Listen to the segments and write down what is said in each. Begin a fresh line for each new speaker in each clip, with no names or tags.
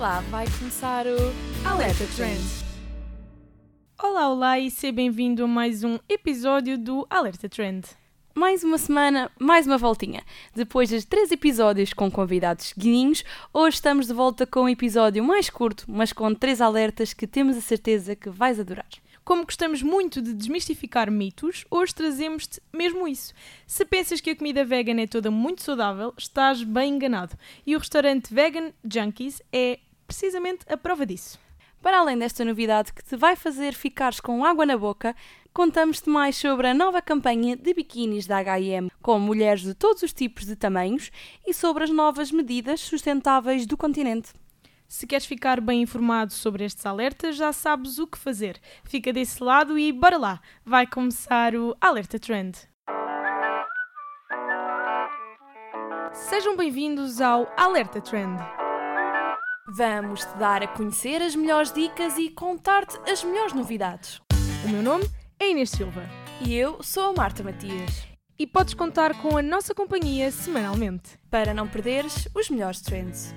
lá, vai começar o Alerta Trend.
Olá, olá e seja bem-vindo a mais um episódio do Alerta Trend.
Mais uma semana, mais uma voltinha. Depois de três episódios com convidados guininhos, hoje estamos de volta com um episódio mais curto, mas com três alertas que temos a certeza que vais adorar.
Como gostamos muito de desmistificar mitos, hoje trazemos-te mesmo isso. Se pensas que a comida vegan é toda muito saudável, estás bem enganado. E o restaurante Vegan Junkies é precisamente a prova disso.
Para além desta novidade que te vai fazer ficares com água na boca, contamos-te mais sobre a nova campanha de biquínis da H&M com mulheres de todos os tipos de tamanhos e sobre as novas medidas sustentáveis do continente.
Se queres ficar bem informado sobre estes alertas, já sabes o que fazer. Fica desse lado e bora lá! Vai começar o Alerta Trend. Sejam bem-vindos ao Alerta Trend.
Vamos te dar a conhecer as melhores dicas e contar-te as melhores novidades.
O meu nome é Inês Silva
E eu sou a Marta Matias.
e podes contar com a nossa companhia semanalmente.
Para não perderes os melhores trends.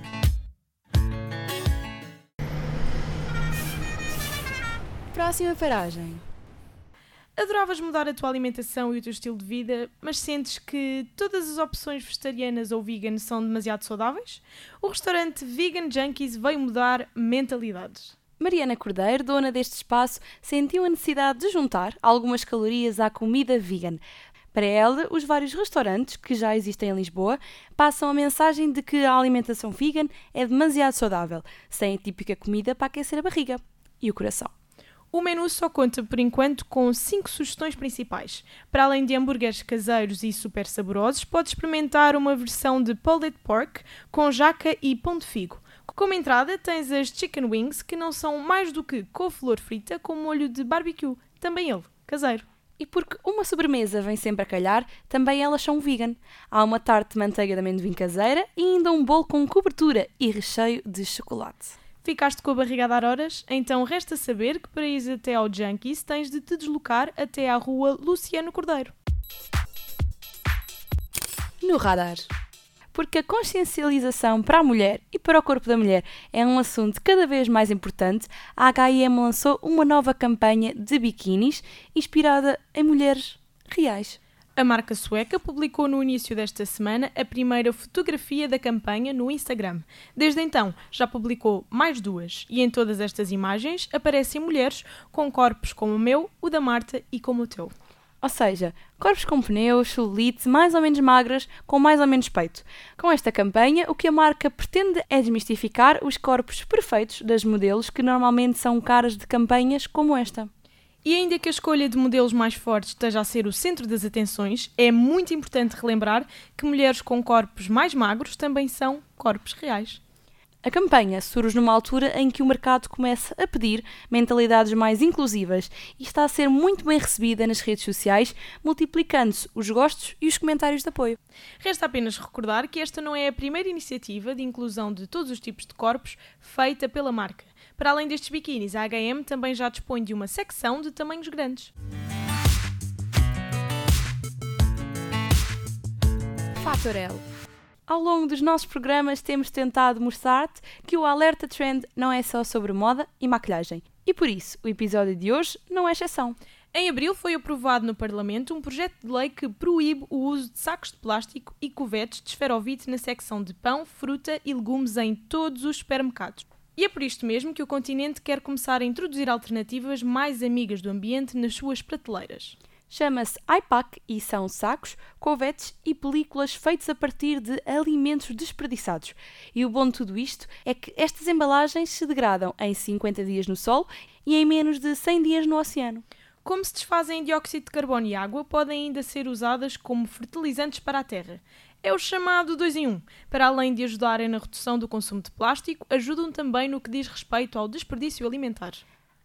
Próxima paragem.
Adoravas mudar a tua alimentação e o teu estilo de vida, mas sentes que todas as opções vegetarianas ou vegan são demasiado saudáveis? O restaurante Vegan Junkies veio mudar mentalidades.
Mariana Cordeiro, dona deste espaço, sentiu a necessidade de juntar algumas calorias à comida vegan. Para ela, os vários restaurantes que já existem em Lisboa passam a mensagem de que a alimentação vegan é demasiado saudável, sem a típica comida para aquecer a barriga e o coração.
O menu só conta por enquanto com 5 sugestões principais. Para além de hambúrgueres caseiros e super saborosos, pode experimentar uma versão de pulled pork com jaca e pão de figo. Como entrada, tens as chicken wings, que não são mais do que couve-flor frita com molho de barbecue, também ele, caseiro.
E porque uma sobremesa vem sempre a calhar, também elas são vegan. Há uma tarte de manteiga de amendoim caseira e ainda um bolo com cobertura e recheio de chocolate.
Ficaste com a barriga a dar horas? Então resta saber que para ir até ao Junkies tens de te deslocar até à rua Luciano Cordeiro.
No radar. Porque a consciencialização para a mulher e para o corpo da mulher é um assunto cada vez mais importante, a H&M lançou uma nova campanha de biquínis inspirada em mulheres reais.
A marca sueca publicou no início desta semana a primeira fotografia da campanha no Instagram. Desde então, já publicou mais duas, e em todas estas imagens aparecem mulheres com corpos como o meu, o da Marta e como o teu.
Ou seja, corpos com pneus, celulite, mais ou menos magras, com mais ou menos peito. Com esta campanha, o que a marca pretende é desmistificar os corpos perfeitos das modelos que normalmente são caras de campanhas como esta.
E ainda que a escolha de modelos mais fortes esteja a ser o centro das atenções, é muito importante relembrar que mulheres com corpos mais magros também são corpos reais.
A campanha surge numa altura em que o mercado começa a pedir mentalidades mais inclusivas e está a ser muito bem recebida nas redes sociais, multiplicando-se os gostos e os comentários de apoio.
Resta apenas recordar que esta não é a primeira iniciativa de inclusão de todos os tipos de corpos feita pela marca. Para além destes biquínis, a H&M também já dispõe de uma secção de tamanhos grandes.
Fator L. Ao longo dos nossos programas temos tentado mostrar-te que o Alerta Trend não é só sobre moda e maquilhagem. E por isso, o episódio de hoje não é exceção.
Em abril foi aprovado no Parlamento um projeto de lei que proíbe o uso de sacos de plástico e covetes de esferovite na secção de pão, fruta e legumes em todos os supermercados. E é por isto mesmo que o continente quer começar a introduzir alternativas mais amigas do ambiente nas suas prateleiras.
Chama-se iPack e são sacos, covetes e películas feitos a partir de alimentos desperdiçados. E o bom de tudo isto é que estas embalagens se degradam em 50 dias no sol e em menos de 100 dias no oceano.
Como se desfazem em dióxido de carbono e água, podem ainda ser usadas como fertilizantes para a terra. É o chamado 2 em 1. Para além de ajudarem na redução do consumo de plástico, ajudam também no que diz respeito ao desperdício alimentar.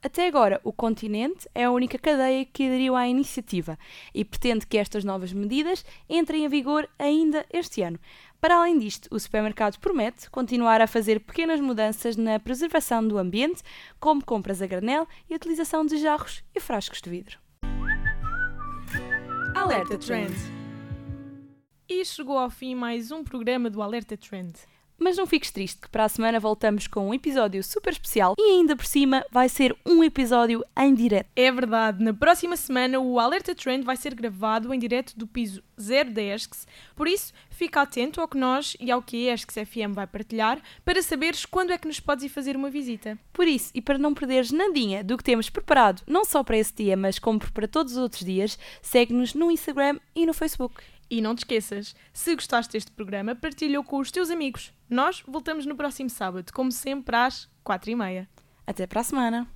Até agora, o Continente é a única cadeia que aderiu à iniciativa e pretende que estas novas medidas entrem em vigor ainda este ano. Para além disto, o supermercado promete continuar a fazer pequenas mudanças na preservação do ambiente, como compras a granel e utilização de jarros e frascos de vidro.
Alerta Trend. E chegou ao fim mais um programa do Alerta Trend.
Mas não fiques triste, que para a semana voltamos com um episódio super especial e ainda por cima vai ser um episódio em direto.
É verdade, na próxima semana o Alerta Trend vai ser gravado em direto do piso 0 da ESCS, por isso fica atento ao que nós e ao que a ESCS FM vai partilhar para saberes quando é que nos podes ir fazer uma visita.
Por isso, e para não perderes nadinha do que temos preparado, não só para esse dia, mas como para todos os outros dias, segue-nos no Instagram e no Facebook.
E não te esqueças, se gostaste deste programa, partilha-o com os teus amigos. Nós voltamos no próximo sábado, como sempre às quatro e meia.
Até para a semana!